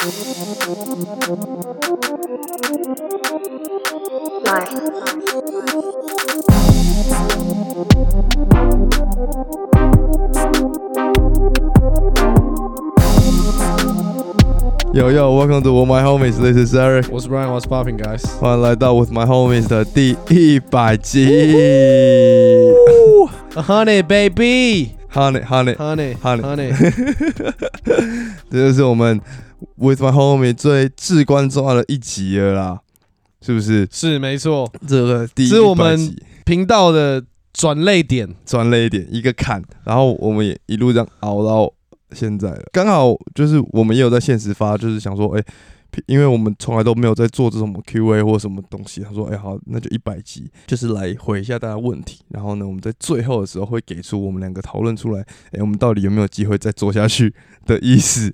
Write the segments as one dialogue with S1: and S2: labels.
S1: Yo yo, welcome to With My Homies. This is Eric.
S2: 我是 Brian, What's popping, guys？
S1: 欢迎来到 With My Homies 的第一百集。
S2: Honey baby,
S1: Honey, honey,
S2: honey,
S1: Honey
S2: honey，
S1: 这就是我们 With My Homie 最至关重要的一集了啦，是不是？
S2: 是没错，
S1: 这个第一
S2: 这是我们频道的转泪点。
S1: 转泪点一个坎，然后我们也一路这样熬到现在了。刚好就是我们也有在现实发，就是想说，哎、因为我们从来都没有在做这种 Q&A 或什么东西，他说，哎、好，那就一百集，就是来回一下大家问题。然后呢，我们在最后的时候会给出我们两个讨论出来，哎、我们到底有没有机会再做下去的意思。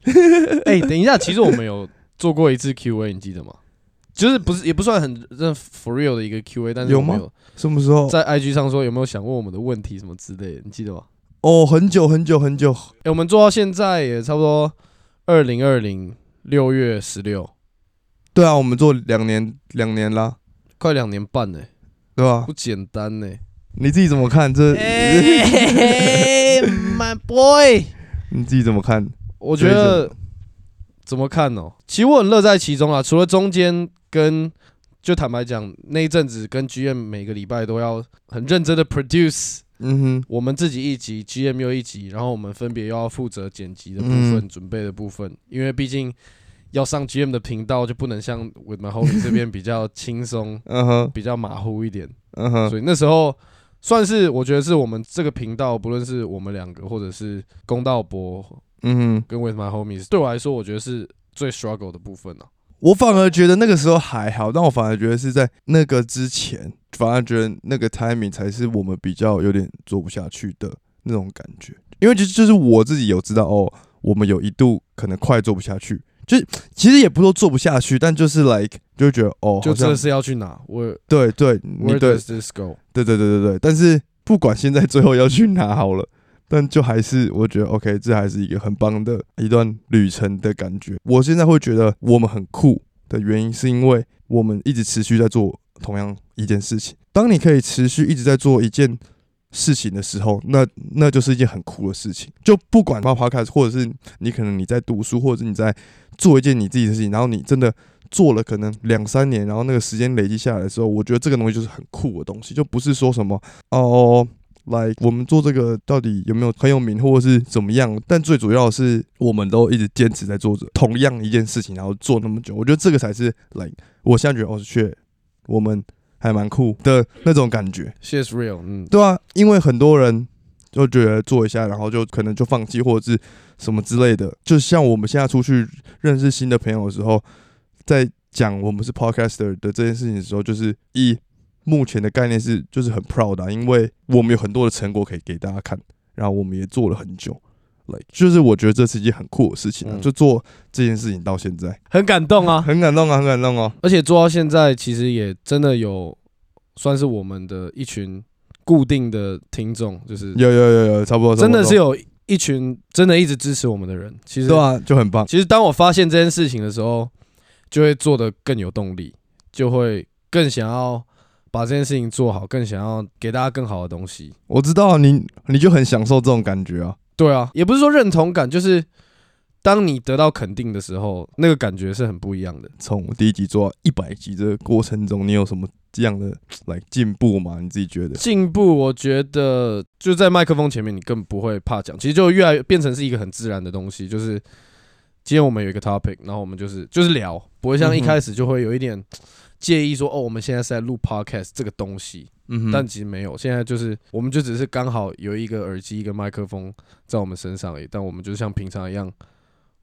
S2: 哎、等一下，其实我们有做过一次 Q&A，你记得吗？就是不是也不算很认 for real 的一个 Q&A，但是
S1: 有吗什么时候？
S2: 在 IG 上说有没有想问我们的问题什么之类的，你记得吗？
S1: 哦，很久很久很久。
S2: 哎、我们做到现在也差不多二零二零六月十六，
S1: 对啊，我们做两年两年啦，
S2: 快两年半呢、
S1: 对吧、
S2: 不简单呢、
S1: 你自己怎么看这？
S2: 哎、my boy。
S1: 你自己怎么看？
S2: 我觉得怎么看呢？其实我很乐在其中啊，除了中间跟就坦白讲，那一阵子跟 GM 每个礼拜都要很认真的 produce
S1: 嗯哼。
S2: 我们自己一集，GM 又一集，然后我们分别又要负责剪辑的部分、
S1: 嗯
S2: 准备的部分，因为毕竟要上 GM 的频道，就不能像 With My Homie 这边比较轻松、
S1: 嗯哼，
S2: 比较马虎一点，
S1: 嗯哼，
S2: 所以那时候。算是我觉得是我们这个频道，不论是我们两个，或者是公道博
S1: 嗯哼，
S2: 跟 With My Homies，对我来说，我觉得是最 struggle 的部分啊。
S1: 我反而觉得那个时候还好，但我反而觉得是在那个之前，反而觉得那个 timing 才是我们比较有点做不下去的那种感觉。因为就就是我自己有知道哦，我们有一度可能快做不下去，就是其实也不是说做不下去，但就是 like 就会觉得哦，
S2: 就这是要去哪？Where
S1: 对对，你对？对对对对对，但是不管现在最后要去哪好了，但就还是我觉得 OK，这还是一个很棒的一段旅程的感觉。我现在会觉得我们很酷的原因，是因为我们一直持续在做同样一件事情。当你可以持续一直在做一件事情的时候，那那就是一件很酷的事情。就不管发 podcast，或者是你可能你在读书，或者是你在做一件你自己的事情，然后你真的做了可能两三年，然后那个时间累积下来的时候，我觉得这个东西就是很酷的东西，就不是说什么哦。来，我们做这个到底有没有很有名，或者是怎么样？但最主要的是，我们都一直坚持在做着同样一件事情，然后做那么久。我觉得这个才是，like，，我现在觉得哦，确我们还蛮酷的那种感觉。
S2: She is real，嗯，
S1: 对啊，因为很多人就觉得做一下，然后就可能就放弃或者是什么之类的。就像我们现在出去认识新的朋友的时候，在讲我们是 podcaster 的这件事情的时候，就是以目前的概念是就是很 proud 啊，因为我们有很多的成果可以给大家看，然后我们也做了很久。like 就是我觉得这是一件很酷的事情啊，
S2: 嗯
S1: 就做这件事情到现在，
S2: 很感动啊。
S1: 很感动啊，很感动哦。
S2: 而且做到现在，其实也真的有算是我们的一群固定的听众，就是
S1: 有有有有，差不多，差不多
S2: 真的是有一群真的一直支持我们的人。其实
S1: 对啊，就很棒。
S2: 其实当我发现这件事情的时候，就会做得更有动力，就会更想要把这件事情做好，更想要给大家更好的东西。
S1: 我知道啊你，你就很享受这种感觉啊。
S2: 对啊，也不是说认同感，就是当你得到肯定的时候，那个感觉是很不一样的。
S1: 从第一集做到一百集这个过程中，你有什么这样的来进步吗？你自己觉得？
S2: 进步，我觉得就在麦克风前面，你更不会怕讲，其实就越来越变成是一个很自然的东西。就是今天我们有一个 topic，然后我们就是就是聊，不会像一开始就会有一点介意说，哦，我们现在是在录 podcast 这个东西。
S1: 嗯
S2: 但其实没有，现在就是我们就只是刚好有一个耳机、一个麦克风在我们身上而已，但我们就像平常一样，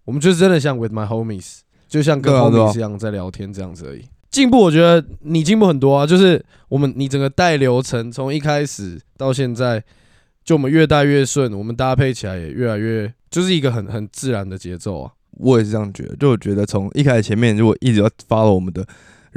S2: 我们就是真的像 with my homies，就像跟 homies 一样在聊天这样子而已。进步，我觉得你进步很多啊，就是我们你整个带流程从一开始到现在，就我们越带越顺，我们搭配起来也越来越就是一个很很自然的节奏啊。
S1: 我也是这样觉得，就我觉得从一开始前面如果一直要 follow 我们的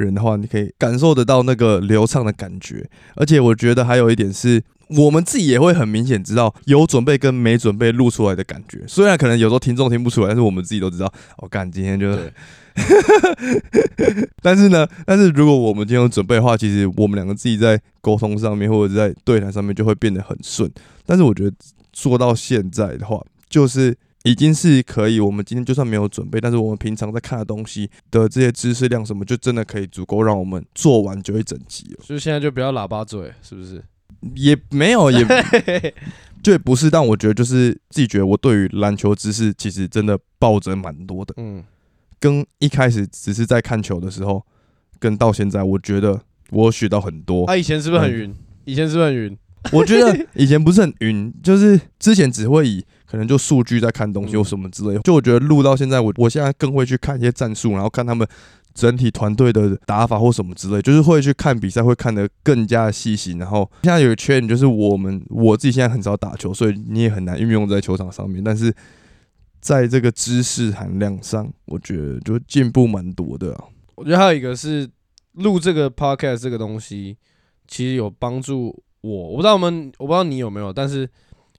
S1: 人的话，你可以感受得到那个流畅的感觉。而且我觉得还有一点是，我们自己也会很明显知道有准备跟没准备录出来的感觉。虽然可能有时候听众听不出来，但是我们自己都知道。我干，今天就
S2: 是，
S1: 但是呢，但是如果我们今天有准备的话，其实我们两个自己在沟通上面或者在对谈上面就会变得很顺。但是我觉得做到现在的话，就是已经是可以。我们今天就算没有准备，但是我们平常在看的东西的这些知识量什么，就真的可以足够让我们做完就会整集了。
S2: 所以现在就不要喇叭嘴，是不是？
S1: 也没有，也就也不是。但我觉得就是自己觉得我对于篮球知识其实真的抱着蛮多的。
S2: 嗯，
S1: 跟一开始只是在看球的时候，跟到现在，我觉得我学到很多。
S2: 他、以前是不是很晕？以前是不是很晕？
S1: 我觉得以前不是很晕，就是之前只会以可能就数据在看东西或什么之类的。就我觉得录到现在，我我现在更会去看一些战术，然后看他们整体团队的打法或什么之类，就是会去看比赛，会看得更加细心。然后现在有个缺点就是我们我自己现在很少打球，所以你也很难运用在球场上面。但是在这个知识含量上，我觉得就进步蛮多的啊。
S2: 我觉得还有一个是录这个 podcast 这个东西，其实有帮助我。我不知道我们，我不知道你有没有，但是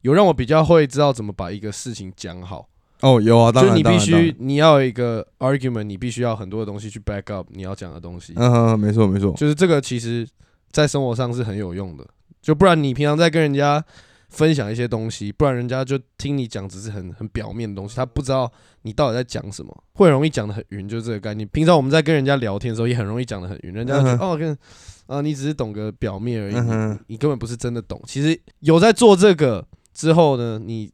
S2: 有让我比较会知道怎么把一个事情讲好。
S1: 哦，有啊，当然，
S2: 就是你必须你要有一个 argument，你必须要很多的东西去 back up 你要讲的东西。
S1: 嗯哼，没错没错，
S2: 就是这个其实，在生活上是很有用的。就不然你平常在跟人家分享一些东西，不然人家就听你讲只是很很表面的东西，他不知道你到底在讲什么，会很容易讲的很晕，就是这个概念。平常我们在跟人家聊天的时候，也很容易讲的很晕，人家就觉得、
S1: 嗯
S2: 哦，跟啊你只是懂个表面而已，
S1: 嗯
S2: 你你根本不是真的懂。其实有在做这个之后呢，你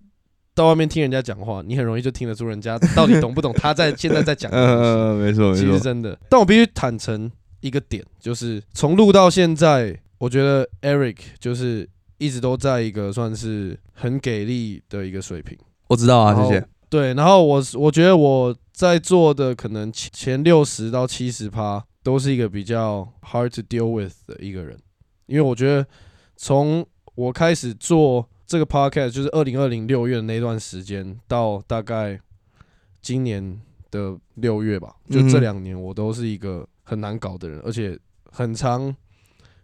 S2: 到外面听人家讲话，你很容易就听得出人家 到底懂不懂他在现在在讲的东西。
S1: 嗯，没错没
S2: 其实
S1: 错，
S2: 真的，但我必须坦诚一个点，就是从录到现在，我觉得 Eric 就是一直都在一个算是很给力的一个水平。
S1: 我知道啊，谢谢。
S2: 对，然后我我觉得我在做的可能前前六十到七十趴都是一个比较 hard to deal with 的一个人，因为我觉得从我开始做这个 podcast，就是二零二零六月的那段时间，到大概今年的六月吧，就这
S1: 嗯
S2: 两年，我都是一个很难搞的人，而且很常，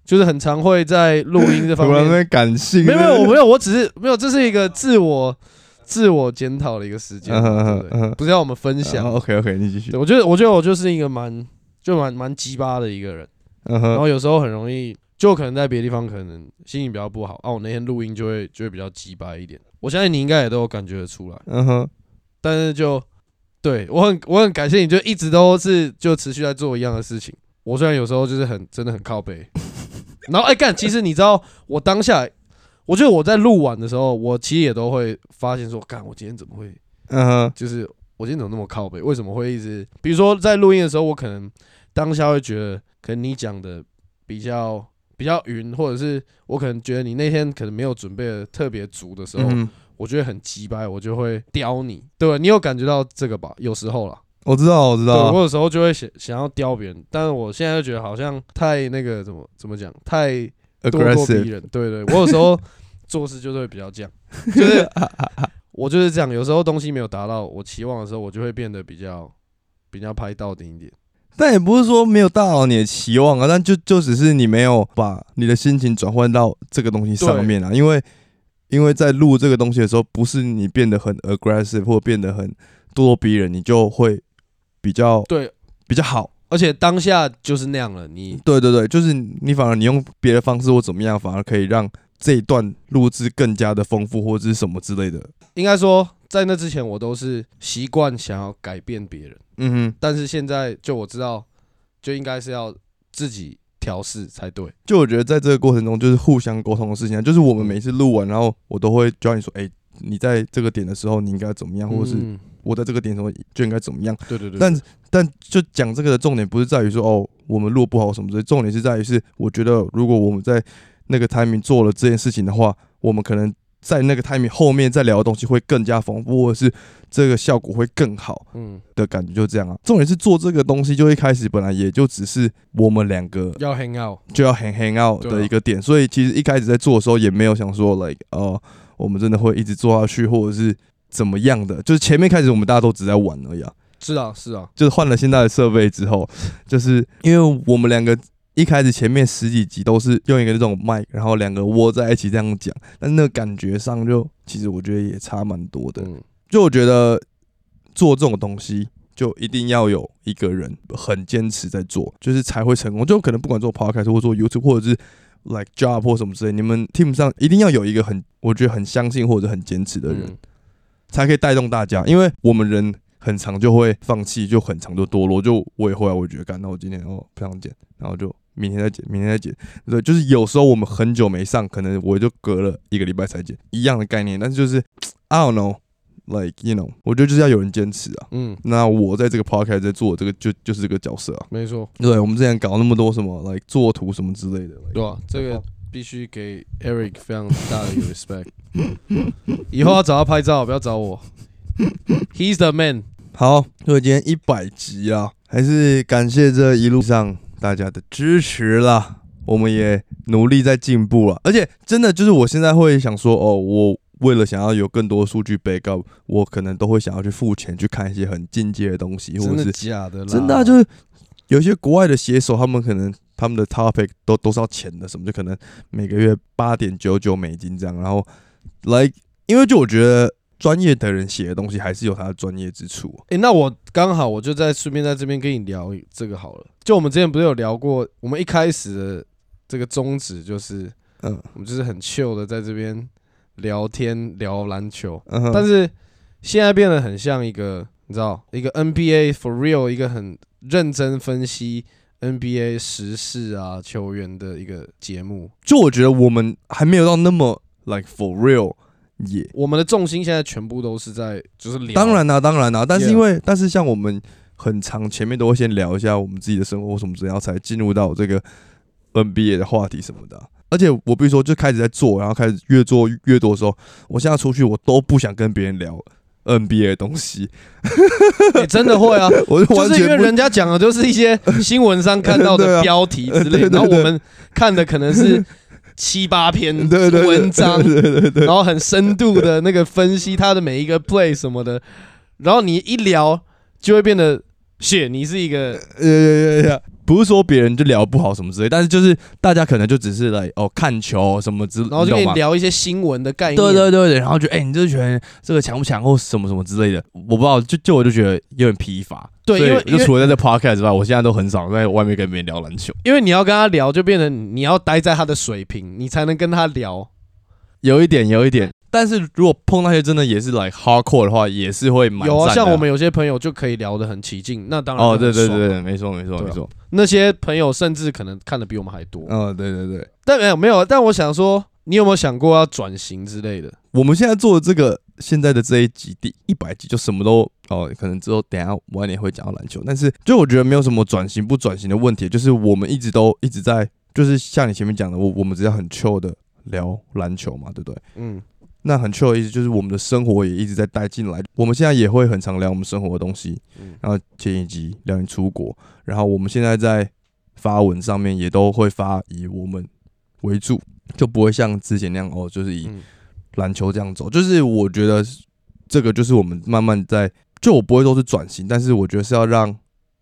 S2: 就是很常会在录音这方 面
S1: 间感性，
S2: 没有没有，我 没有，我只是没有，这是一个自我自我检讨的一个时间不对？
S1: 嗯
S2: 不是要我们分享。
S1: OK OK，你继续，。
S2: 我觉得我觉得我就是一个蛮就蛮蛮鸡巴的一个人，然后有时候很容易，就可能在别的地方可能心情比较不好啊，我那天录音就会就会比较鸡巴一点。我相信你应该也都有感觉得出来，
S1: 嗯哼，
S2: 但是就对我很我很感谢你，就一直都是就持续在做一样的事情。我虽然有时候就是很真的很靠背，然后哎干，其实你知道我当下，我觉得我在录完的时候，我其实也都会发现说，干我今天怎么会
S1: 嗯哼，
S2: 就是我今天怎么那么靠背？为什么会一直？比如说在录音的时候，我可能当下会觉得，可能你讲的比较比较匀，或者是我可能觉得你那天可能没有准备的特别足的时候，
S1: 嗯，
S2: 我觉得很鸡掰，我就会刁你，对吧？你有感觉到这个吧？有时候啦，
S1: 我知道我知
S2: 对
S1: 道
S2: 我，有时候就会想想要刁别人，但是我现在就觉得好像太那个怎么怎么讲，太咄咄逼
S1: aggressive，
S2: 人。对对，我有时候做事就是会比较这样，就是我就是这样。有时候东西没有达到我期望的时候，我就会变得比较比较拍到顶一点。
S1: 但也不是说没有大到你的期望啊，但就就只是你没有把你的心情转换到这个东西上面啊，因为因为在录这个东西的时候，不是你变得很 aggressive 或变得很咄咄逼人，你就会比较
S2: 对，
S1: 比较好。
S2: 而且当下就是那样了。你
S1: 对对对，就是你反而你用别的方式或怎么样，反而可以让这一段录制更加的丰富或者是什么之类的。
S2: 应该说，在那之前我都是习惯想要改变别人，
S1: 嗯哼，
S2: 但是现在就我知道，就应该是要自己调试才对。
S1: 就我觉得在这个过程中，就是互相沟通的事情啊，就是我们每次录完，然后我都会教你说，哎、你在这个点的时候，你应该怎么样，或者是
S2: 嗯
S1: 我在这个点的时候就应该怎么样。
S2: 对对对，
S1: 但但就讲这个的重点不是在于说哦，我们录不好什么之类，重点是在于是，我觉得如果我们在那个 timing 做了这件事情的话，我们可能在那个 timing 后面再聊的东西会更加丰富，或者是这个效果会更好
S2: 嗯，
S1: 的感觉，就这样啊。重点是做这个东西，就一开始本来也就只是我们两个
S2: 要 hang out。
S1: 就要 hang hang out 的一个点，所以其实一开始在做的时候也没有想说 like 哦、我们真的会一直做下去，或者是怎么样的，就是前面开始我们大家都只在玩而已啊。
S2: 是啊，是啊，
S1: 就是换了现在的设备之后，就是因为我们两个一开始前面十几集都是用一个那种麦，然后两个窝在一起这样讲，但那个感觉上就其实我觉得也差蛮多的。
S2: 嗯，
S1: 就我觉得做这种东西，就一定要有一个人很坚持在做，就是才会成功。就可能不管做 podcast 或做 YouTube 或者是 like job 或什么之类，你们 team 上一定要有一个很我觉得很相信或者很坚持的人，
S2: 嗯
S1: 才可以带动大家。因为我们人很长就会放弃，就很长就堕落。就我也会啊，我觉得干，那我今天哦不想剪，然后就明天再剪，明天再剪。对，就是有时候我们很久没上，可能我就隔了一个礼拜才剪，一样的概念。但是就是 I don't know。Like you know，我觉得就是要有人坚持啊。
S2: 嗯，
S1: 那我在这个 podcast 在做这个就就是这个角色啊。
S2: 没错，
S1: 对，我们之前搞那么多什么 like 作图什么之类的，
S2: 对吧？这个必须给 Eric 非常大的一个 respect。以后要找他拍照，不要找我。He's the man。
S1: 好，所以今天一百集啊，还是感谢这一路上大家的支持啦。我们也努力在进步了，而且真的就是我现在会想说，哦，我为了想要有更多数据 backup，我可能都会想要去付钱去看一些很进阶的东西，或者是
S2: 假的啦？
S1: 真的、啊、就是有些国外的写手，他们可能他们的 topic 都都是要钱的，什么就可能每个月八点九九美金这样，然后 like 因为就我觉得专业的人写的东西还是有他的专业之处。
S2: 诶，那我刚好我就在顺便在这边跟你聊这个好了。就我们之前不是有聊过，我们一开始的这个宗旨就是，
S1: 嗯
S2: 我们就是很 chill 的在这边聊天聊篮球，
S1: 嗯，
S2: 但是现在变得很像一个，你知道，一个 NBA for real，一个很认真分析 NBA 时事啊球员的一个节目。
S1: 就我觉得我们还没有到那么 like for real 也。
S2: 我们的重心现在全部都是在就是聊，
S1: 当然啦、当然啦、但是因为但是像我们很长前面都会先聊一下我们自己的生活什么然后才进入到这个 NBA 的话题什么的啊、而且我比如说就开始在做，然后开始越做越多的时候，我现在出去我都不想跟别人聊 NBA 的东西，
S2: 欸真的会啊，
S1: 我就完
S2: 就是因为
S1: 全不
S2: 人家讲的都是一些新闻上看到
S1: 对啊。
S2: 的标题之类 然后我们看的可能是七八篇文章，
S1: 对对对对。
S2: 然后很深度的那个分析他的每一个 play 什么的，然后你一聊就会变得，shit，你是一个
S1: 呃呀，不是说别人就聊不好什么之类，但是就是大家可能就只是来哦看球什么之，
S2: 然后就跟你聊一些新闻的概念，
S1: 对对对对，然后就哎、你这球员这个强不强或什么什么之类的，我不知道，就就我就觉得有点疲乏。
S2: 对因为
S1: 就除了在这 podcast 之外，我现在都很少在外面跟别人聊篮球。
S2: 因为你要跟他聊，就变成你要待在他的水平，你才能跟他聊。
S1: 有一点，有一点，但是如果碰那些真的也是来 hardcore 的话，也是会蛮
S2: 有啊，像我们有些朋友就可以聊得很起劲，那当然
S1: 哦，对对对对，没错没错
S2: 啊
S1: 没错，
S2: 那些朋友甚至可能看的比我们还多。
S1: 嗯，对对对，
S2: 但没有没有，但我想说，你有没有想过要转型之类的？
S1: 我们现在做的这个现在的这一集第一百集就什么都哦，可能之后等一下晚点会讲到篮球，但是就我觉得没有什么转型不转型的问题，就是我们一直都一直在，就是像你前面讲的，我我们只要很 chill 的聊篮球嘛，对不对？
S2: 嗯，
S1: 那很 chill 的意思就是我们的生活也一直在带进来，我们现在也会很常聊我们生活的东西，
S2: 嗯。
S1: 然后前一集聊你出国，然后我们现在在发文上面也都会发以我们为主，就不会像之前那样哦，就是以
S2: 嗯。
S1: 篮球这样走。就是我觉得这个就是我们慢慢在，就我不会说是转型，但是我觉得是要让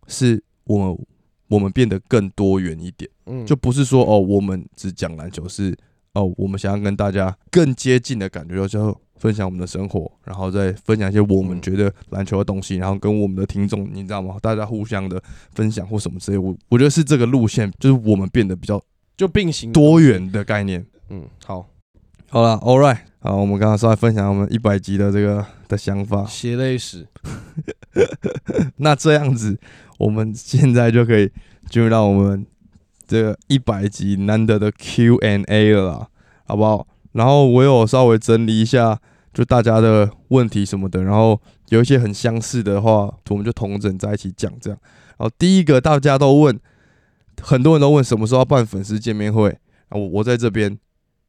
S1: 是我们我们变得更多元一点，
S2: 嗯。
S1: 就不是说哦我们只讲篮球，是哦我们想要跟大家更接近的感觉，就是分享我们的生活，然后再分享一些我们
S2: 嗯
S1: 觉得篮球的东西，然后跟我们的听众，你知道吗？大家互相的分享或什么之类，我我觉得是这个路线，就是我们变得比较
S2: 就并行
S1: 多。元的概念。
S2: 嗯，好，
S1: 好了，All right，好，我们刚刚稍微分享我们一百集的这个的想法。
S2: 血泪史。
S1: 那这样子，我们现在就可以进入到我们这个一百集难得的 Q&A 了啦，好不好？然后我有稍微整理一下，就大家的问题什么的，然后有一些很相似的话，我们就同整在一起讲这样。然后第一个大家都问，很多人都问什么时候要办粉丝见面会，啊，我我在这边，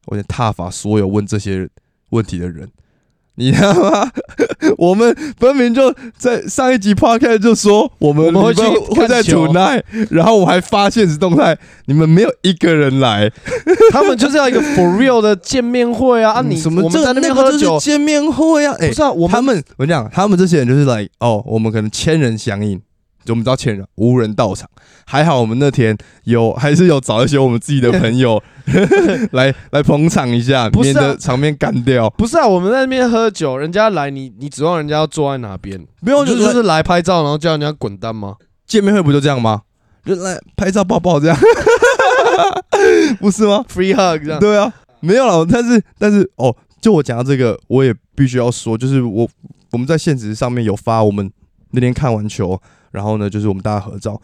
S1: 我先踏伐所有问这些问题的人。你他妈！我们分明就在上一集 podcast 就说我们
S2: 我去
S1: 礼拜会在 tonight，然后我还发现实动态，你们没有一个人来。
S2: 他们就是要一个 for real 的见面会啊！啊，你
S1: 你什么
S2: 我们在那边
S1: 这个就是
S2: 喝酒，
S1: 见面会啊？哎、
S2: 不是啊，我们
S1: 他们我讲他们这些人就是来哦，我们可能千人响应就我们知道欠人无人到场，还好我们那天有还是有找一些我们自己的朋友 来 来捧场一下，
S2: 不是啊
S1: 免得场面干掉。
S2: 不是啊，我们在那边喝酒，人家来你你指望人家要坐在哪边？
S1: 没有，
S2: 就
S1: 就是
S2: 就是来拍照，然后叫人家滚蛋吗？
S1: 见面会不就这样吗？就来拍照抱抱这样，不是吗
S2: ？free hug 这样。
S1: 对啊，没有了。但是但是哦，就我讲到这个，我也必须要说，就是我我们在现实上面有发我们那天看完球，然后呢，就是我们大家合照。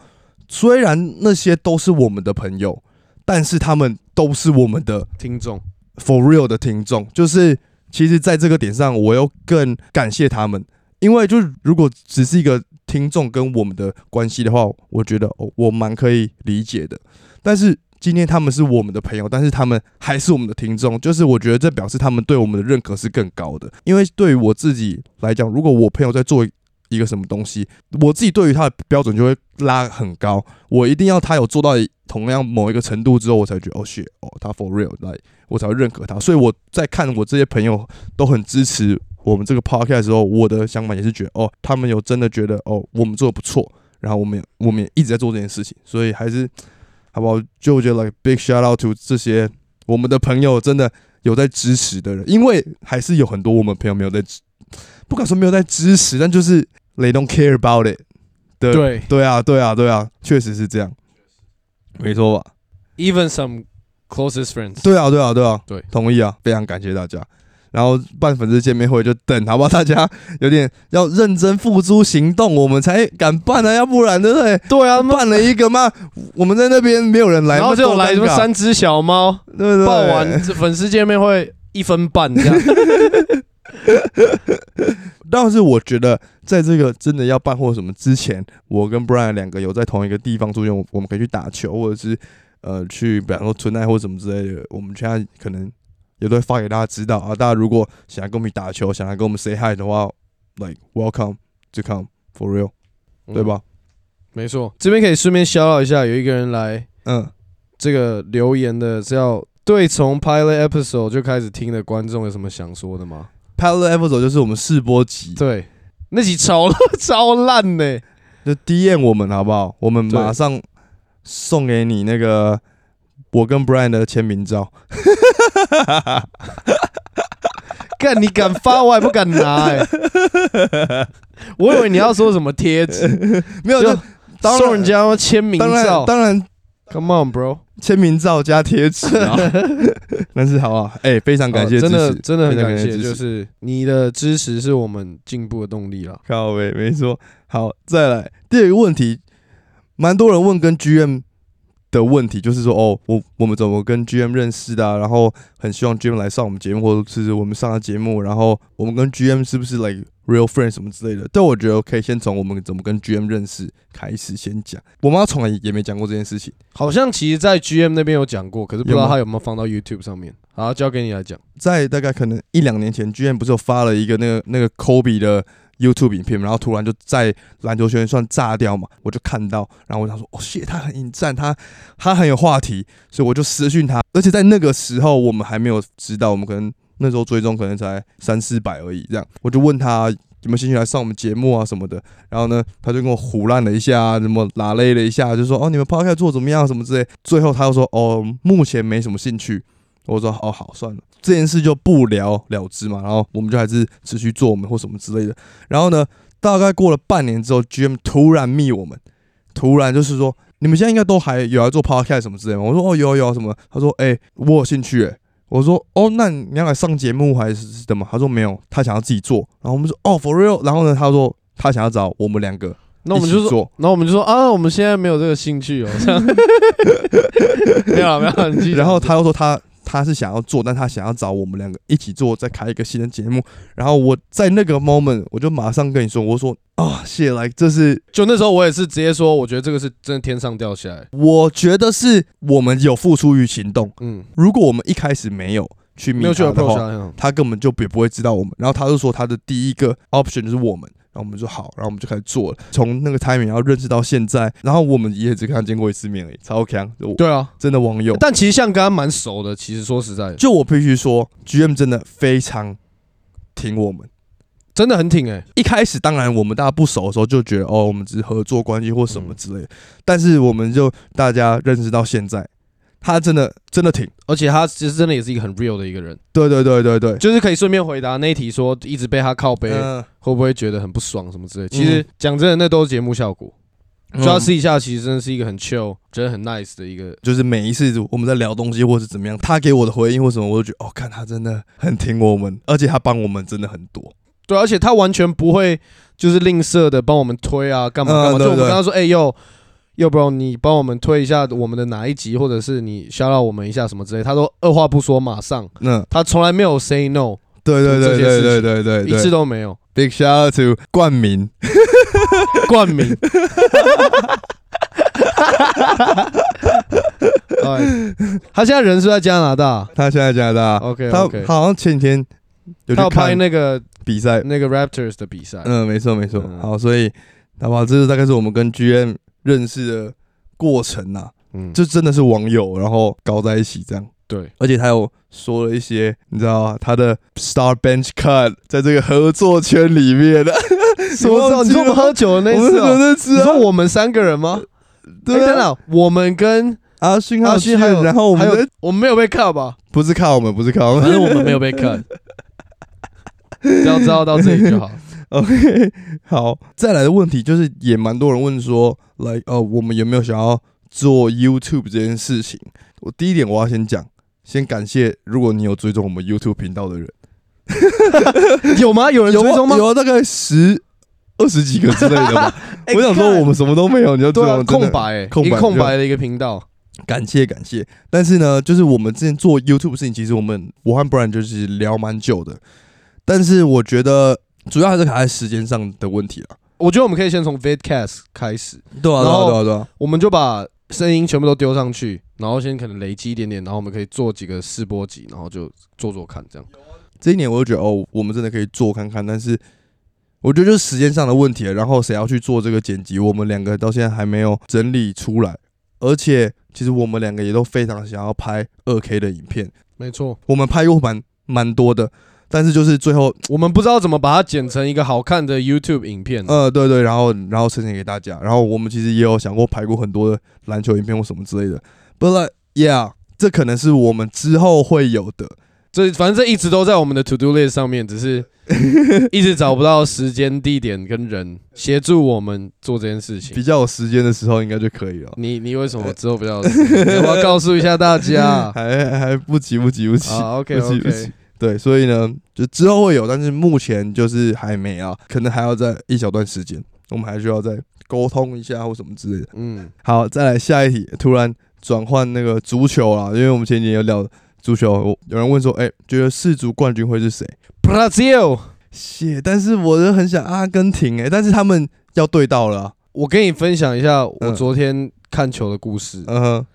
S1: 虽然那些都是我们的朋友，但是他们都是我们的
S2: 听众
S1: for real 的听众。就是其实在这个点上，我又更感谢他们，因为就是如果只是一个听众跟我们的关系的话，我觉得哦，我蛮可以理解的。但是今天他们是我们的朋友，但是他们还是我们的听众，就是我觉得这表示他们对我们的认可是更高的。因为对于我自己来讲，如果我朋友在做一个什么东西，我自己对于他的标准就会拉很高，我一定要他有做到同样某一个程度之后，我才觉得哦，shit，哦，他 for real，来，我才会认可他。所以我在看我这些朋友都很支持我们这个 podcast 的时候，我的想法也是觉得哦，他们有真的觉得哦，我们做的不错，然后我们也我们也一直在做这件事情，所以还是好不好？就觉得 like big shout out to 这些我们的朋友，真的有在支持的人，因为还是有很多我们朋友没有在，不敢说没有在支持，但就是 they don't care about it 的，
S2: 对
S1: 对啊，对啊，对啊，确实是这样，没错吧
S2: ？，even some closest friends。
S1: 对啊，对啊，对啊，
S2: 对
S1: 同意啊，非常感谢大家。然后办粉丝见面会就等，好不好？大家有点要认真付诸行动，我们才敢办啊，要不然对不对？
S2: 对啊，妈
S1: 办了一个嘛，我们在那边没有人来，
S2: 然后就
S1: 多
S2: 来什么三只小猫，
S1: 对不对？
S2: 办完粉丝见面会一分半这样。
S1: 但是我觉得，在这个真的要办或什么之前，我跟 Brian 两个有在同一个地方出现，我我们可以去打球，或者是呃去，比方说存在或什么之类的。我们现在可能也都会发给大家知道啊。大家如果想要跟我们打球，想要跟我们 say hi 的话，like welcome to come for real，对吧？
S2: 没错，这边可以顺便消耗一下，有一个人来
S1: 嗯，
S2: 这个留言的是要对从 pilot episode 就开始听的观众有什么想说的吗？
S1: Pilot episode 就是我们试播集，
S2: 对，那集超 超烂呢、
S1: 就 DM 我们好不好？我们
S2: 对
S1: 马上送给你那个我跟 Brian 的签名照。
S2: 干你敢发，我还不敢拿哎、我以为你要说什么贴纸，
S1: 没有，
S2: 就
S1: 就当然
S2: 送人家签名
S1: 当然
S2: 照。
S1: 当然
S2: Come on, bro！
S1: 签名照加贴纸啊。但是好啊，哎、非常感谢
S2: 哦真，的真的很感谢，就是你的支持是我们进步的动力啦。
S1: 靠呗，没错。好，再来第二个问题，蛮多人问跟 GM 的问题，就是说哦，我我们怎么跟 GM 认识的、啊？然后很希望 GM 来上我们节目，或者是我们上了节目，然后我们跟 GM 是不是 like real friend 什么之类的？但我觉得可以先从我们怎么跟 GM 认识开始先讲。我妈从来也没讲过这件事情。
S2: 好像其实，在 GM 那边有讲过，可是不知道他有没有放到 YouTube 上面。好，交给你来讲。
S1: 在大概可能一两年前，GM 不是有发了一个那个那个 Kobe 的 YouTube 影片，然后突然就在篮球圈算炸掉嘛，我就看到，然后我想说，哦，谢，他很引战，他他很有话题，所以我就私讯他，而且在那个时候我们还没有知道，我们可能那时候追踪可能才三四百而已，这样，我就问他有没有兴趣来上我们节目啊什么的，然后呢，他就跟我胡乱了一下，什么拉勒了一下，就说哦，你们抛开做怎么样什么之类，最后他又说哦，目前没什么兴趣。我说哦好算了，这件事就不了了之嘛，然后我们就还是持续做我们或什么之类的。然后呢，大概过了半年之后，GM 突然密我们，突然就是说你们现在应该都还有在做 podcast 什么之类的吗？我说哦有有什么？他说哎、我有兴趣哎、我说哦那你要来上节目还是什么？他说没有，他想要自己做。然后我们说哦 for real，然后呢他说他想要找我们两个
S2: 那我们就说。那我们就说啊，我们现在没有这个兴趣哦。这 样没有了，没有
S1: 然后他又说他他是想要做，但他想要找我们两个一起做，再开一个新的节目。然后我在那个 moment 我就马上跟你说，我说啊，谢来，这是
S2: 就那时候我也是直接说，我觉得这个是真的天上掉下来。
S1: 我觉得是我们有付出于行动。
S2: 嗯，
S1: 如果我们一开始没有去密
S2: 没有去
S1: 他的话，
S2: 他。
S1: 他根本就也不会知道我们。然后他就说他的第一个 option 就是我们。然后我们说好，然后我们就开始做了。从那个 timing 然后认识到现在，然后我们也只跟他见过一次面而已，超强，就
S2: 对啊，
S1: 真的网友。
S2: 但其实像跟他蛮熟的，其实说实在的，
S1: 就我必须说，GM 真的非常挺我们，
S2: 真的很挺哎、
S1: 一开始当然我们大家不熟的时候就觉得哦，我们只是合作关系或什么
S2: 嗯
S1: 之类的，但是我们就大家认识到现在，他真的真的挺，
S2: 而且他其实真的也是一个很 real 的一个人，
S1: 对对对对对，
S2: 就是可以顺便回答那一题说一直被他靠背，
S1: 嗯，
S2: 会不会觉得很不爽什么之类。其实讲真的，那都是节目效果。
S1: 嗯
S2: 就他私底下其实真的是一个很 chill，觉得很 nice 的一个。
S1: 就是每一次我们在聊东西或是怎么样，他给我的回应或什么，我都觉得哦，看他真的很挺我们，而且他帮我们真的很多。
S2: 对，而且他完全不会就是吝啬的帮我们推啊，干嘛干嘛。就我们跟他说，哎、呦，要不然你帮我们推一下我们的哪一集，或者是你 shout out 我们一下什么之类，他都二话不说，马上，
S1: 嗯。
S2: 他从来没有 say no，
S1: 对对对对对对对
S2: 一次都没有。
S1: ，Big shout out to 冠名，
S2: 冠名。哎，他现在人是在加拿大？
S1: 他现在加拿大
S2: ，，OK OK，
S1: 他好像前几天有
S2: 他有拍那个
S1: 比赛，
S2: 那个 Raptors 的比赛，
S1: 嗯，没错没错。
S2: 嗯。
S1: 好，所以好吧，这是大概是我们跟 GM 认识的过程呐、
S2: 嗯，
S1: 就真的是网友，然后搞在一起这样。
S2: 对，
S1: 而且他有说了一些，你知道吗？他的 Star Bench Cut 在这个合作圈里面 的，
S2: 什么时候？你说我们喝酒的那次哦？
S1: 那次啊，
S2: 你说我们三个人吗？
S1: 对啊，
S2: 哎等等，我们跟
S1: 阿勋
S2: 阿勋还有，
S1: 然后我们
S2: 还有我们没有被 cut 吧？
S1: 不是靠我们，不是靠我
S2: 反
S1: 们
S2: 正我们没有被 cut，只要知道到这里就好。
S1: OK，好，再来的问题就是，也蛮多人问说，来，哦，我们有没有想要做 YouTube 这件事情？我第一点我要先讲，先感谢如果你有追踪我们 YouTube 频道的人，
S2: 有吗？有人追踪吗？
S1: 有啊，大概十二十几个之类的吧。
S2: 哎
S1: 我想说我们什么都没有，你就
S2: 空白
S1: 空白
S2: 的一个频道。
S1: 感谢感谢。但是呢，就是我们之前做 YouTube 事情，其实我们我和 Brian 就是聊蛮久的，但是我觉得主要还是卡在时间上的问题了。
S2: 我觉得我们可以先从 Vidcast 开始，
S1: 对啊，对啊，对啊，对啊。
S2: 我们就把声音全部都丢上去，然后先可能累积一点点，然后我们可以做几个试播集，然后就做做看，这样。
S1: 这一年我就觉得哦，我们真的可以做看看，但是我觉得就是时间上的问题了。然后谁要去做这个剪辑，我们两个到现在还没有整理出来。而且其实我们两个也都非常想要拍二 K 的影片，
S2: 没错，
S1: 我们拍过蛮蛮多的，但是就是最后
S2: 我们不知道怎么把它剪成一个好看的 YouTube 影片。
S1: 呃对对，然后然后呈现给大家。然后我们其实也有想过拍过很多的篮球影片或什么之类的，but like yeah，这可能是我们之后会有的。
S2: 这反正这一直都在我们的 To Do List 上面，只是 一直找不到时间、地点跟人协助我们做这件事情
S1: 比。较有时间的时候应该就可以了。
S2: 你你为什么之后比较有时间？你要告诉一下大家？
S1: 还还不急不急不急。
S2: 啊，OK
S1: 不急不
S2: OK，
S1: 急对，所以呢，就之后会有，但是目前就是还没啊，可能还要在一小段时间，我们还需要再沟通一下或什么之类的。
S2: 嗯，
S1: 好，再来下一题，突然转换那个足球啦，因为我们前几天有聊足球，有人问说，哎、觉得世足冠军会是谁
S2: ？Brazil，
S1: 谢，但是我就很想阿根廷哎、但是他们要对到了啊、
S2: 我跟你分享一下我
S1: 嗯
S2: 昨天看球的故事。
S1: 嗯哼，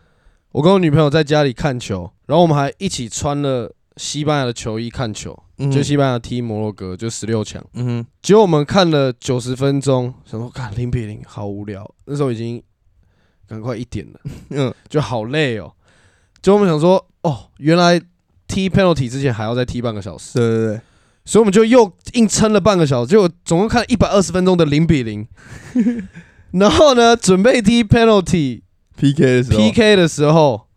S2: 我跟我女朋友在家里看球，然后我们还一起穿了西班牙的球衣看球，
S1: 嗯
S2: 就西班牙踢摩洛哥，就十六强。
S1: 嗯哼，
S2: 结果我们看了九十分钟，想说看零比零，好无聊。那时候已经赶快一点了，
S1: 嗯，
S2: 就好累哦。结果我们想说，哦，原来踢 penalty 之前还要再踢半个小时，
S1: 对对对，
S2: 所以我们就又硬撑了半个小时，结果总共看一百二十分钟的零比零。然后呢，准备踢 penalty
S1: PK 的时候
S2: PK 的时候，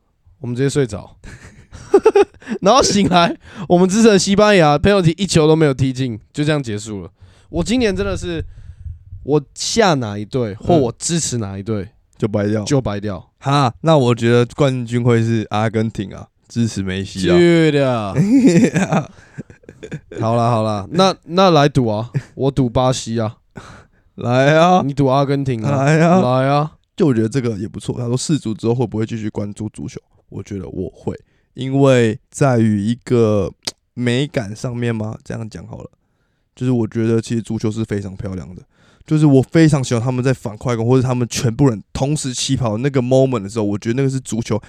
S2: 我们直接睡着，然后醒来，我们支持的西班牙 penalty 一球都没有踢进，就这样结束了。我今年真的是，我下哪一队或
S1: 嗯
S2: 我支持哪一队
S1: 就白掉。
S2: 就白掉。
S1: 哈，那我觉得冠军会是阿根廷啊，支持梅西啊。
S2: 对的。好啦好啦，那那来赌啊，我赌巴西啊，
S1: 来啊，
S2: 你赌阿根廷啊，
S1: 来啊！
S2: 来啊，
S1: 就我觉得这个也不错。他说世足之后会不会继续关注足球？我觉得我会，因为在于一个 美感上面嘛，这样讲好了。就是我觉得其实足球是非常漂亮的，就是我非常喜欢他们在反快攻或者他们全部人同时起跑那个 moment 的时候，我觉得那个是足球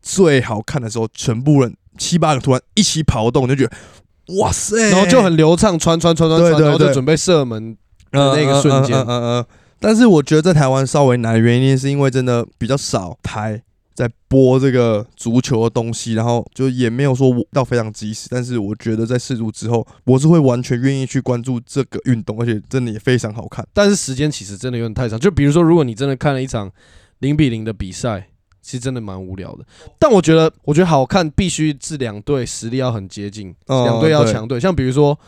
S1: 最好看的时候，全部人七八个突然一起跑动，就觉得哇塞，
S2: 然后就很流畅，穿穿穿穿穿，然后就准备射门。的那个瞬间
S1: 嗯嗯但是我觉得在台湾稍微难的原因，是因为真的比较少台在播这个足球的东西，然后就也没有说到非常及时，但是我觉得在试足之后，我是会完全愿意去关注这个运动，而且真的也非常好看。
S2: 但是时间其实真的有点太长。就比如说，如果你真的看了一场零比零的比赛，其实真的蛮无聊的。但我觉得，我觉得好看必须是两队实力要很接近，
S1: 哦
S2: 两队要强队。像比如说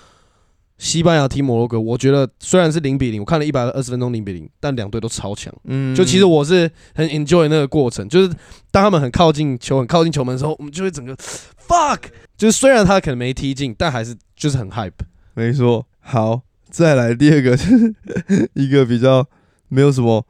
S2: 西班牙踢摩洛哥，我觉得虽然是零比零，我看了一百二十分钟零比零，但两队都超强。
S1: 嗯
S2: 就其实我是很 enjoy 那个过程，就是当他们很靠近球、很靠近球门的时候，我们就会整个 fuck，就是虽然他可能没踢进，但还是就是很 hype。
S1: 没错。好，再来第二个，就 是一个比较没有什么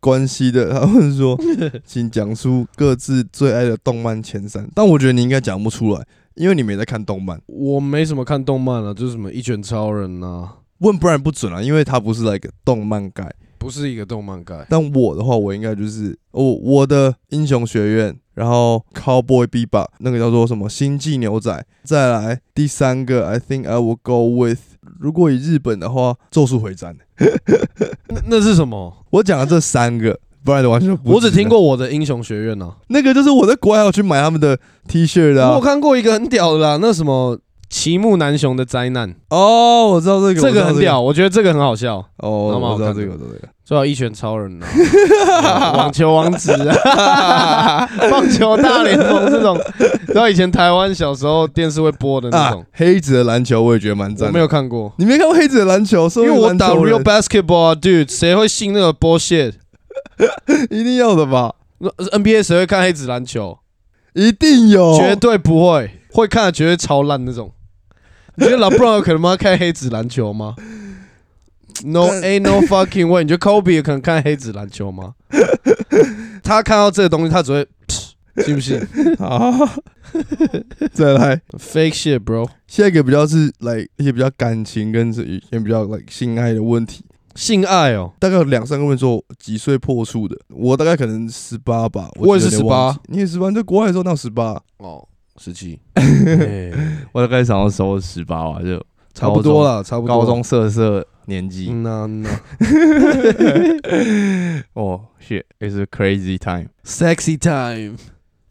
S1: 关系的。他们说，请讲出各自最爱的动漫前三。但我觉得你应该讲不出来，因为你没在看动漫。
S2: 我没什么看动漫啊，就是什么一拳超人啊，
S1: 问不然不准啊，因为他不是 like 动漫改。
S2: 不是一个动漫改。
S1: 但我的话，我应该就是我我的英雄学院，然后 Cowboy Bebop 那个叫做什么星际牛仔，再来第三个 I think I will go with，如果以日本的话，咒术回战。
S2: 那那是什么？
S1: 我讲的这三个，不然的完全不。
S2: 我只听，过我的英雄学院呢、
S1: 那个就是我在国外有去买他们的 T 恤的、
S2: 我。看过一个很屌的啦，那什么齐木南雄的灾难，
S1: 哦，我知道这个，
S2: 这个很屌，。我觉得这个很好笑。
S1: 哦，我知道这个，我知道这个。
S2: 最好一拳超人啊，网球王子啊，棒球大联盟这种，然后以前台湾小时候电视会播的那
S1: 啊
S2: 种，，
S1: 黑子的篮球我也觉得蛮赞
S2: 没有看过，
S1: 你没看过黑子的篮球？
S2: 因为我打 real basketball 啊，dude，谁会信那个 bullshit？
S1: 一定要的吧？
S2: 那 NBA 谁会看黑子篮球？
S1: 一定有，
S2: 绝对不会，会看的绝对超烂那种。你觉得老布朗有可能吗？看黑子篮球吗？No, ain't no fucking way。你觉得 Kobe 有可能看黑子篮球吗？他看到这个东西，他只会 信不信
S1: 好，再来
S2: ？Fake shit, bro。
S1: 下一个比较是来一些比较感情跟是一些比较 like 性爱的问题，
S2: 性爱哦，
S1: 大概有两三个问说几岁破处的，我大概可能十八吧，
S2: 我也是
S1: 有点忘记
S2: 18，
S1: 你也十八，你在国外的时候那十八，
S2: 哦，十七，
S3: 我大概想要时候十八吧，就
S2: 差不多了，差不多。
S3: 高中色色年纪。
S2: 嗯呐嗯呐
S3: 哦，shit，也是 crazy time。
S2: ，Sexy time。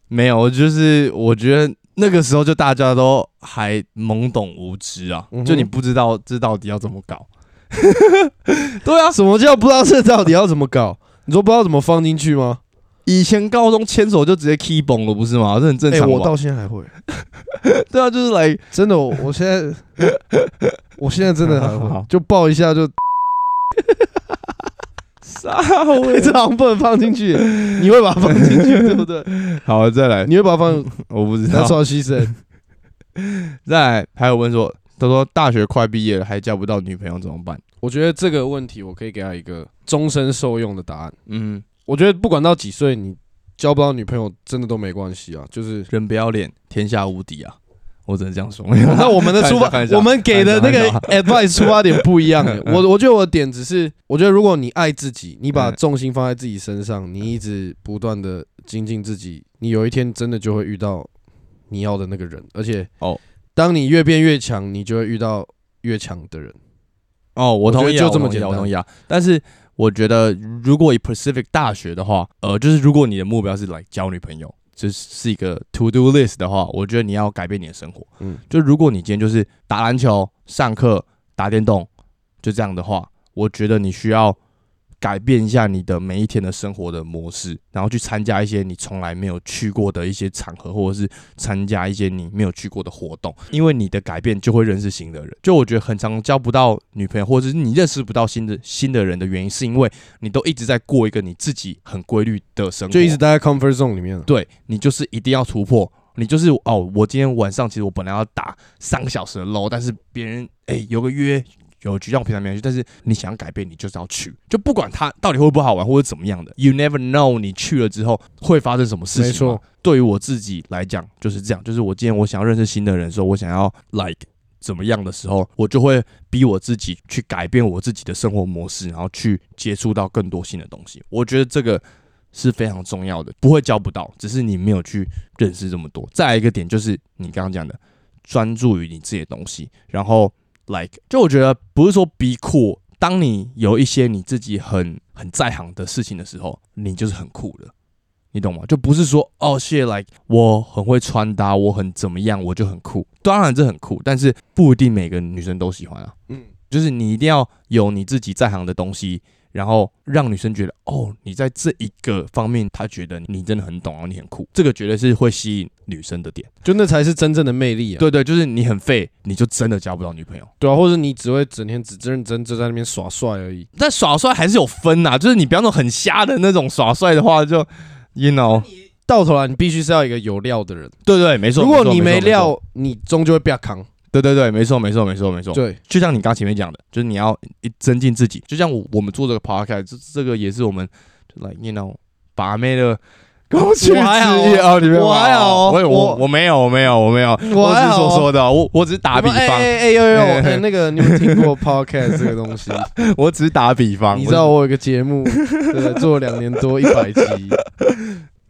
S3: 没有，就是我觉得那个时候就大家都还懵懂无知啊，
S2: 嗯
S3: 就你不知道这到底要怎么搞。
S2: 对啊，什么叫不知道这到底要怎么搞？你说不知道怎么放进去吗？
S1: 以前高中牵手就直接 key 崩了，不是吗？这很正
S2: 哎、
S1: 常吧。
S2: 我到现在还会。
S1: 对啊，就是来
S2: 真的，我我现在，我现在真的还会
S3: 好，
S2: 就抱一下就，
S1: 啥我
S2: 这好像不能放进去，你会把它放进去，对不对？
S1: 好，再来，
S2: 你会把它放，
S1: 我不知道
S2: 那。说牺牲，
S1: 再来，还有问说，他说大学快毕业了还交不到女朋友怎么办？
S2: 我觉得这个问题我可以给他一个终身受用的答案。
S1: 嗯，
S2: 我觉得不管到几岁，你交不到女朋友真的都没关系啊，就是。
S1: 人不要脸，天下无敌啊！我只能这样说。
S2: 那我们的出发我们给的那个 advice 出发点不一样、欸。我我觉得我的点只是，我觉得如果你爱自己，你把
S1: 嗯
S2: 重心放在自己身上，你一直不断的精进自己，你有一天真的就会遇到你要的那个人，而且
S1: 哦，
S2: 当你越变越强，你就会遇到越强的人。
S1: 哦，我同意、
S2: 就这么简单
S1: 我同意啊。但是我觉得，如果以 Pacific 大学的话，呃，就是如果你的目标是来交女朋友，这是一个 to do list 的话，我觉得你要改变你的生活。
S2: 嗯，
S1: 就如果你今天就是打篮球、上课、打电动，就这样的话，我觉得你需要改变一下你的每一天的生活的模式，然后去参加一些你从来没有去过的一些场合，或者是参加一些你没有去过的活动，因为你的改变就会认识新的人。就我觉得很常交不到女朋友，或者是你认识不到新的新的人的原因，是因为你都一直在过一个你自己很规律的生活，
S2: 就一直待在 comfort zone 里面。
S1: 对你就是一定要突破。你就是哦，我今天晚上其实我本来要打三个小时的 low，但是别人哎、有个约有局让我平常没有去，但是你想要改变，你就是要去，就不管它到底会不会好玩或者怎么样的，you never know，你去了之后会发生什么事情。
S2: 没错，
S1: 对于我自己来讲就是这样，就是我今天我想要认识新的人的时候，我想要 like 怎么样的时候，我就会逼我自己去改变我自己的生活模式，然后去接触到更多新的东西。我觉得这个是非常重要的，不会教不到，只是你没有去认识这么多。再来一个点就是你刚刚讲的，专注于你自己的东西，然后 like 就我觉得不是说 be cool，当你有一些你自己很很在行的事情的时候，你就是很酷的。你懂吗？就不是说哦，谢 like 我很会穿搭，我很怎么样，我就很酷。当然这很酷，但是不一定每个女生都喜欢啊。
S2: 嗯，
S1: 就是你一定要有你自己在行的东西，然后让女生觉得哦，你在这一个方面，她觉得你真的很懂，然后你很酷，这个绝对是会吸引女生的点。
S2: 就那才是真正的魅力啊。
S1: 对对，就是你很废，你就真的交不到女朋友。
S2: 对啊，或者你只会整天只认真就在那边耍帅而已。
S1: 但耍帅还是有分呐，就是你不要那种很瞎的那种耍帅的话，就 you know，
S2: 到头来你必须是要一个有料的人，
S1: 对对，没错。
S2: 如果你
S1: 没
S2: 料，你终究会被他扛。
S1: 对对对，没错没错没错没错。
S2: 对，
S1: 就像你刚前面讲的，就是你要一增进自己，就像我我们做这个 podcast，这这个也是我们就 like you know 把妹的工具之一
S2: 我还好
S1: 哦，你没有
S2: 我还好
S1: 我我
S2: 我
S1: 我没有我没有我没有，
S2: 我
S1: 只是说说的，我我只是打比方，
S2: 哎哎哎有有有，哎那个你有没有听过 podcast 这个东西？
S1: 我只是打比方。
S2: 你知道我有个节目，对，做了两年多，一百集。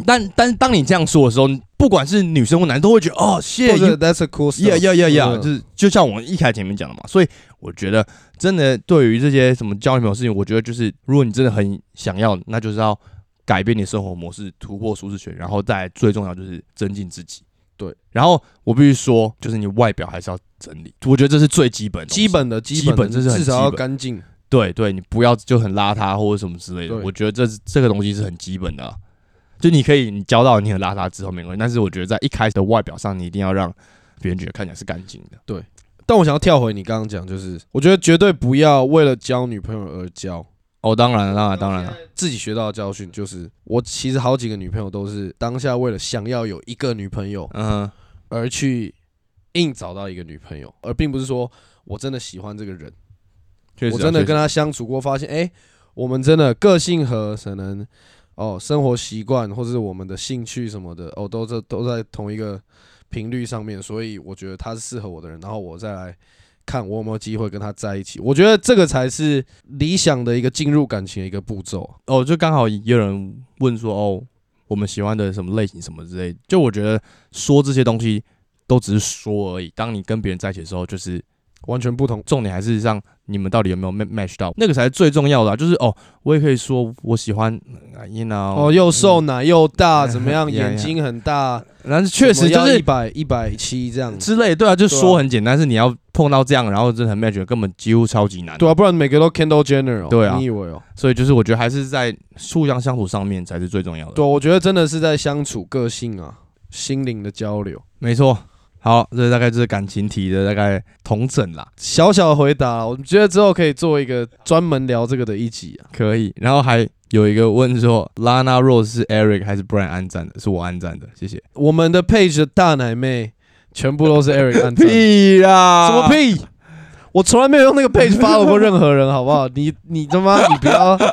S1: 但但是当你这样说的时候，不管是女生或男生都会觉得哦，谢谢
S2: That's a cool
S1: 呀呀呀，
S2: 嗯
S1: 就是就像我们一开始前面讲的嘛，所以我觉得真的对于这些什么交女朋友的事情，我觉得就是如果你真的很想要，那就是要改变你的生活模式，突破舒适圈，然后再最重要就是增进自己。
S2: 对，
S1: 然后我必须说，就是你外表还是要整理，我觉得这是最基本的
S2: 基本的基
S1: 基本，这是很
S2: 至少要
S1: 基本
S2: 干净。
S1: 对对，你不要就很邋遢或者什么之类的。我觉得这是这个东西是很基本的啊、就你可以你教到你很邋遢之后没关系，但是我觉得在一开始的外表上，你一定要让别人觉得看起来是干净的。对。
S2: 但我想要跳回你刚刚讲，就是我觉得绝对不要为了交女朋友而交。
S1: 哦，当然了，当然当然了，
S2: 自己学到的教训就是，我其实好几个女朋友都是当下为了想要有一个女朋友
S1: 嗯，
S2: 而去硬找到一个女朋友，而并不是说我真的喜欢这个人，我真的跟他相处过，发现哎、诶我们真的个性和可能哦生活习惯或者是我们的兴趣什么的哦，都在都在同一个频率上面，所以我觉得他是适合我的人，然后我再来看我有没有机会跟他在一起。我觉得这个才是理想的一个进入感情的一个步骤。
S1: 哦，就刚好也有人问说，哦，我们喜欢的什么类型什么之类，就我觉得说这些东西都只是说而已。当你跟别人在一起的时候，就是
S2: 完全不同，
S1: 重点还是让你们到底有没有 ma- match 到，那个才是最重要的、啊。就是哦，我也可以说我喜欢啊，you know，
S2: 哦，又瘦奶又大，怎么样？眼睛很大，
S1: 但是确实就是
S2: 一百一百七这样子。
S1: 之类，对啊，就说很简单，是你要碰到这样，然后真的很 match，根本几乎超级难。
S2: 对啊，不然每个都 Kendall Jenner 哦。
S1: 对啊
S2: 你以为哦？
S1: 所以就是我觉得还是在互相相处上面才是最重要的。
S2: 对，我觉得真的是在相处个性啊、心灵的交流。
S1: 没错。好，这大概就是感情题的大概同整啦，
S2: 小小的回答啦，我觉得之后可以做一个专门聊这个的一集啊。
S1: 可以。然后还有一个问说，Lana Rose 是 Eric 还是 Brian 按赞的？是我按赞的，谢谢。
S2: 我们的 page 的大奶妹全部都是 Eric 按赞，
S1: 屁啦
S2: 什么？屁？我从来没有用那个 page follow 过任何人，好不好？你你他妈你不要，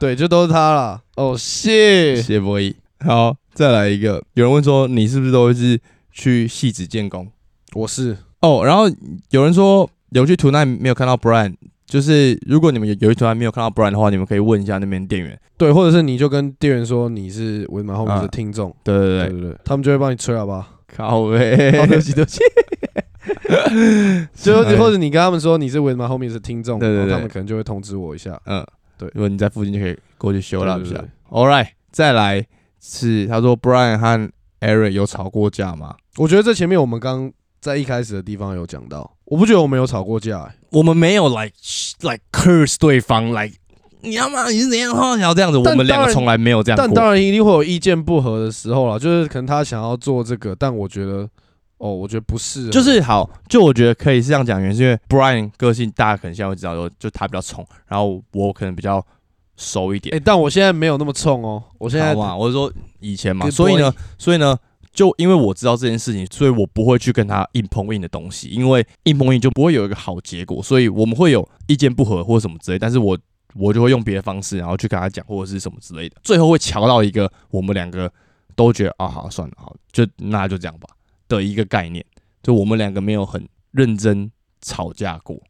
S2: 对，就都是他啦。哦，谢。
S1: 谢博弈。好，再来一个。有人问说，你是不是都是去戏子建工？
S2: 我是
S1: 哦，然后有人说有去图奈没有看到 Brian，就是如果你们有有去图奈没有看到 Brian 的话，你们可以问一下那边店员。
S2: 对，或者是你就跟店员说你是维马后面的
S1: 啊
S2: 听众，
S1: 对对对，
S2: 对对对，他们就会帮你吹，好不好？
S1: 靠
S2: 好，
S1: 呗
S2: 对不。起，对不起。就
S1: 哎
S2: 或者你跟他们说你是维马后面是听众，
S1: 对对
S2: 他们可能就会通知我一下。
S1: 嗯，
S2: 对
S1: 如果你在附近就可以过去修了一下。All right，再来是他说 Brian 和 Eric 有吵过架吗？
S2: 我觉得这前面我们刚在一开始的地方有讲到，我不觉得我们有吵过架、欸，
S1: 我们没有 like like curse 对方，like 你要吗你是怎样然后这样子，
S2: 但
S1: 我们两
S2: 当然
S1: 个从来没有这样过。
S2: 但当然一定会有意见不合的时候啦，就是可能他想要做这个，但我觉得，哦，我觉得不是，
S1: 就是好，就我觉得可以是这样讲，原因是因为 Brian 个性大家可能现在会知道说，就他比较冲，然后我可能比较熟一点。
S2: 哎、但我现在没有那么冲哦，我现在
S1: 好嘛，我是说以前嘛，所以呢所以呢，就因为我知道这件事情，所以我不会去跟他硬碰硬的东西，因为硬碰硬就不会有一个好结果，所以我们会有意见不合或者什么之类，但是我我就会用别的方式，然后去跟他讲或者是什么之类的，最后会瞧到一个我们两个都觉得啊好算了好，就那就这样吧的一个概念，就我们两个没有很认真吵架过，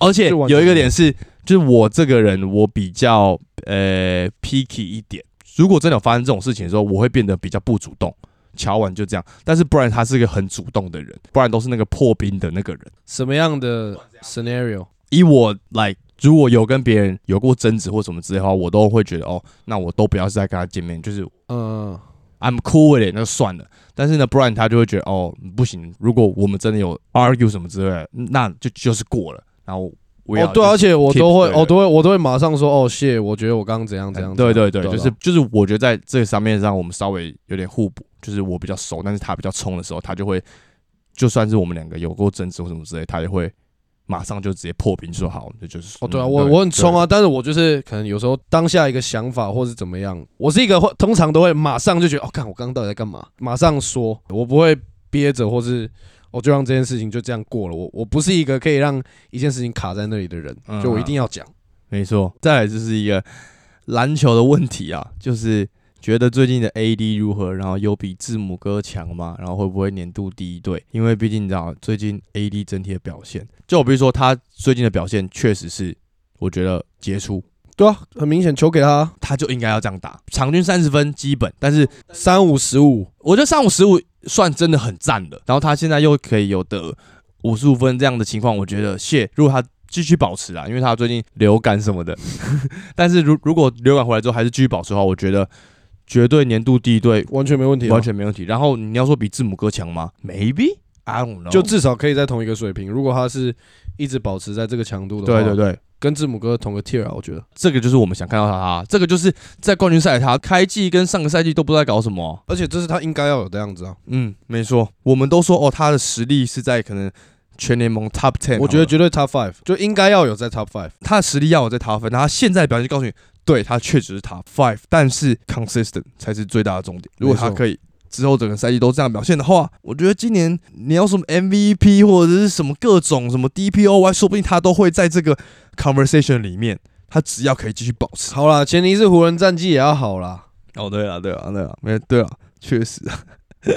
S1: 而且有一个点是，就是我这个人我比较呃 picky 一点，如果真的有发生这种事情的时候，我会变得比较不主动。乔完就这样，但是不然他是个很主动的人，不然都是那个破冰的那个人。
S2: 什么样的 scenario？
S1: 以我来如果有跟别人有过争执或什么之类的话，我都会觉得哦，那我都不要再跟他见面，就是
S2: 嗯
S1: ，I'm cool with it，那就算了。但是呢，Brian 他就会觉得哦，不行，如果我们真的有 argue 什么之类的，那就就是过了。然后我要
S2: 哦对啊，而且我都会，我都会，我都会马上说哦，谢，我觉得我刚刚怎样怎样。
S1: 对对对，就是就是，我觉得在这个上面上，我们稍微有点互补，就是我比较熟，但是他比较冲的时候，他就会，就算是我们两个有过争执或什么之类，他也会马上就直接破冰说好，这就是
S2: 哦，对啊，
S1: 嗯
S2: 我我很冲啊，但是我就是可能有时候当下一个想法或是怎么样，我是一个会通常都会马上就觉得，哦，看我刚刚到底在干嘛，马上说，我不会憋着，或是我就让这件事情就这样过了。我我不是一个可以让一件事情卡在那里的人，
S1: 嗯
S2: 就我一定要讲。
S1: 没错。再来就是一个篮球的问题啊，就是觉得最近的 AD 如何，然后有比字母哥强吗？然后会不会年度第一队？因为毕竟你知道，最近 AD 整体的表现，就我比如说他最近的表现，确实是我觉得杰出。
S2: 对啊，很明显球给他
S1: 他就应该要这样打，场均三十分基本，但是
S2: 三五十五，
S1: 我觉得三五十五算真的很赞了。然后他现在又可以有得五十五分这样的情况，我觉得谢，如果他继续保持啊，因为他最近流感什么的，但是如如果流感回来之后还是继续保持的话，我觉得绝对年度第一队
S2: 完全没问题啊，
S1: 完全没问题。然后你要说比字母哥强吗？Maybe I don't know。
S2: 就至少可以在同一个水平。如果他是一直保持在这个强度的话，
S1: 对对对，
S2: 跟字母哥同个 tier 啊，我觉得。
S1: 这个就是我们想看到他，这个就是在冠军赛他开季跟上个赛季都不知道在搞什么。
S2: 而且这是他应该要有的样子啊，
S1: 嗯，没错，我们都说哦，他的实力是在可能全联盟 top ten，
S2: 我觉得绝对 top five，就应该要有在 top five。
S1: 他的实力要有在 top five，然后他现在表现就告诉你，对他确实是 top five，但是 consistent 才是最大的重点。如果他可以之后整个赛季都这样表现的话，我觉得今年你要什么 MVP 或者是什么各种什么 DPOY，说不定他都会在这个 conversation 里面。他只要可以继续保持。
S2: 好啦，前提是湖人战绩也要好啦。
S1: 哦，对了，对了，对了，没对了，确实啊。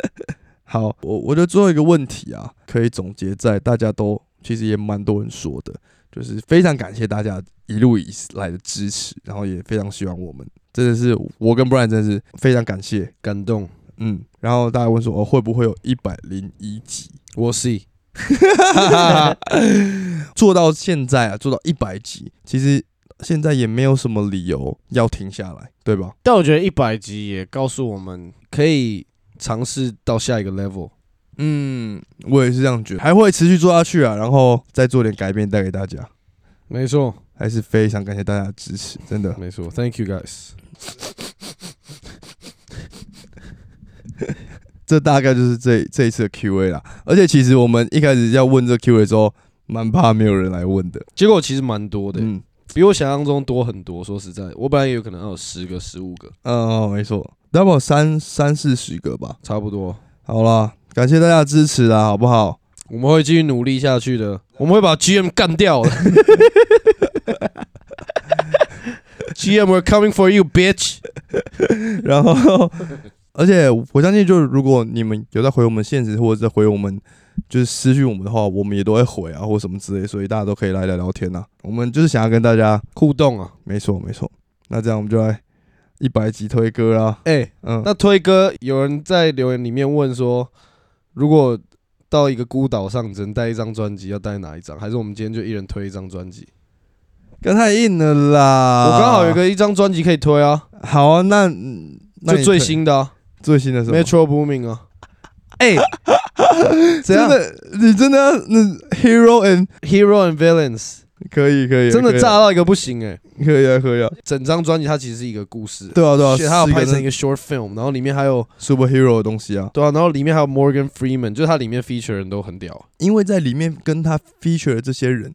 S1: 好，我我觉得最后一个问题啊，可以总结在大家都其实也蛮多人说的，就是非常感谢大家一路以来的支持，然后也非常希望我们真的是我跟 Brian 真的是非常感谢，
S2: 感动，
S1: 嗯。然后大家问说，哦，会不会有一百零一集？
S2: 我 see。
S1: 做到现在啊，做到一百集，其实现在也没有什么理由要停下来，对吧？
S2: 但我觉得一百集也告诉我们，可以尝试到下一个 level。
S1: 嗯，我也是这样觉得，还会持续做下去啊，然后再做点改变带给大家，
S2: 没错，
S1: 还是非常感谢大家的支持，真的。
S2: 没错，Thank you guys。
S1: 这大概就是这这一次的 Q&A 啦。而且其实我们一开始要问这 Q&A 的时候，蛮怕没有人来问的。
S2: 结果其实蛮多的，
S1: 嗯，
S2: 比我想象中多很多。说实在，我本来也有可能要有十个、十五个，
S1: 嗯，没错，大概有三三四十个吧。
S2: 差不多。
S1: 好啦，感谢大家的支持啦，好不好？
S2: 我们会继续努力下去的，我们会把 GM 干掉的。GM，we're coming for you, bitch。
S1: 然后，而且我相信，就是如果你们有在回我们现实，或者在回我们就是私讯我们的话，我们也都会回啊，或什么之类，所以大家都可以来聊聊天呐。我们就是想要跟大家，
S2: 互动啊！
S1: 没错没错。那这样我们就来一百集推歌啦。
S2: 哎、
S1: 嗯，
S2: 那推歌有人在留言里面问说，如果到一个孤岛上只能带一张专辑，要带哪一张？还是我们今天就一人推一张专辑？
S1: 歌太硬了啦。
S2: 我刚好有个一张专辑可以推啊，
S1: 好啊，那嗯那
S2: 就最新的啊
S1: 最新的什么
S2: ？，Metro Booming 啊。哎、怎样
S1: 真的，你真的要那 Hero
S2: and？Hero and Villains
S1: 可以可以，
S2: 真的炸到一个不行哎、
S1: 可以啊可以啊。
S2: 整张专辑它其实是一个故事，
S1: 对啊对啊，
S2: 而且它要拍成一个 short film，然后里面还有
S1: superhero 的东西啊。
S2: 对啊，然后里面还有 Morgan Freeman，就是它里面 feature 人都很屌。
S1: 因为在里面跟他 feature 的这些人，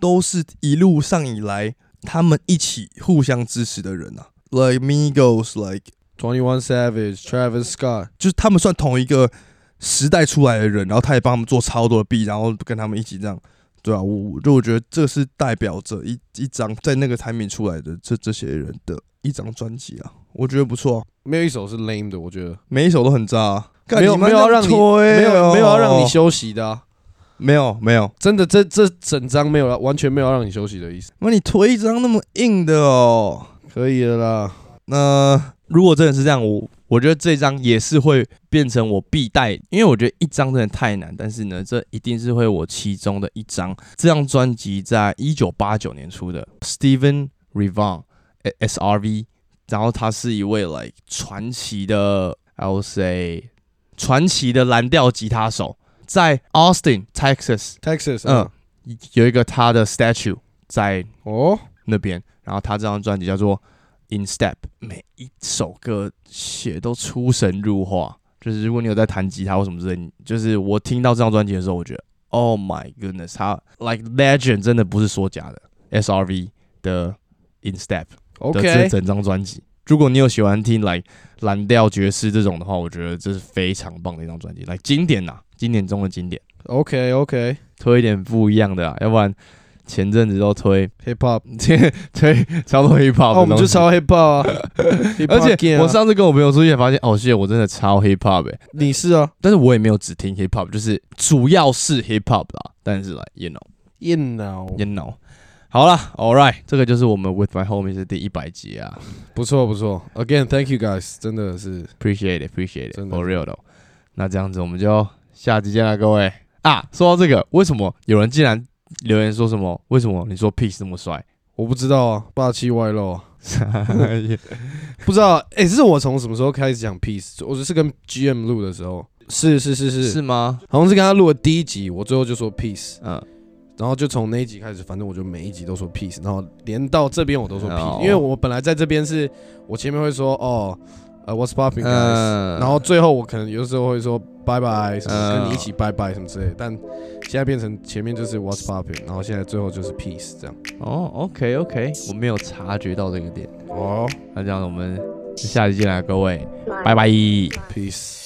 S1: 都是一路上以来他们一起互相支持的人啊，like Migos，like
S2: Twenty One Savage、Travis Scott，
S1: 就是他们算同一个时代出来的人，然后他也帮他们做超多的 B，然后跟他们一起这样，对啊，我我就我觉得这是代表着一一张在那个产品出来的这这些人的一张专辑啊，我觉得不错、啊，
S2: 没有一首是 lame 的，我觉得
S1: 每一首都很渣、啊，
S2: 没有没有要让没有
S1: 哦
S2: 没有要让你休息。的啊，
S1: 没有没有，
S2: 真的这这整张没有了完全没有要让你休息的意思，
S1: 那你推一张那么硬的哦。
S2: 可以了啦。
S4: 那
S1: 如果真的是这样，我我觉得这张也是会变成我必带，因为我觉得一张真的太难。但是呢，这一定是会我其中的一张。这张专辑在一九八九年出的，Steven Revon S R V，然后他是一位 like 传奇的，I will say 传奇的蓝调吉他手，在 Austin
S2: Texas，Texas，
S1: 嗯，有一个他的 statue 在
S2: 哦，
S1: 那边，然后他这张专辑叫做《In Step》，每一首歌写都出神入化。就是如果你有在弹吉他或什么之类，就是我听到这张专辑的时候，我觉得 Oh my goodness，他 like legend 真的不是说假的。S.R.V 的《In Step》的这
S2: OK，
S1: 整张专辑，如果你有喜欢听来蓝调爵士这种的话，我觉得这是非常棒的一张专辑，来经典呐，经典中的经典
S2: ，OK OK，Hip
S1: 推一点不一样的啊，要不然前阵子都推 hip
S2: hop，
S1: 推超多 hip hop，
S2: 哦，我们就超 Hip Hop 啊
S1: 而且我上次跟我朋友出去，发现哦，谢，我真的超 hip hop 诶、
S2: 你是啊
S1: 但是我也没有只听 hip hop，就是主要是 hip hop 啦。但是来，you
S2: know，you，You
S1: know，know，好了，all right，这个就是我们 with my homies 的第一百集啊
S2: 不错不错，Again，Thank you guys，真的是
S1: ，appreciate it，appreciate it，for real 的。那这样子，我们就下集见了，各位啊！说到这个，为什么有人竟然留言说什么？为什么你说 peace 那么帅？
S2: 我不知道啊，霸气外露啊，不知道，哎，这是我从什么时候开始讲 Peace？我就是跟 GM 录的时候，是是是是
S1: 是吗？
S2: 好像是跟他录的第一集，我最后就说 Peace，
S1: 嗯，
S2: 然后就从那一集开始，反正我就每一集都说 Peace，然后连到这边我都说 Peace，、
S1: 哦
S2: 因为我本来在这边是我前面会说哦，呃，What's popping？然后最后我可能有的时候会说拜拜，跟你一起拜拜什么之类，但现在变成前面就是 What's popping，然后现在最后就是 peace 这样。
S1: 哦，OK OK，我没有察觉到这个点。
S2: 哦，
S1: 那这样我们下期见啦，各位，拜拜
S2: ，peace。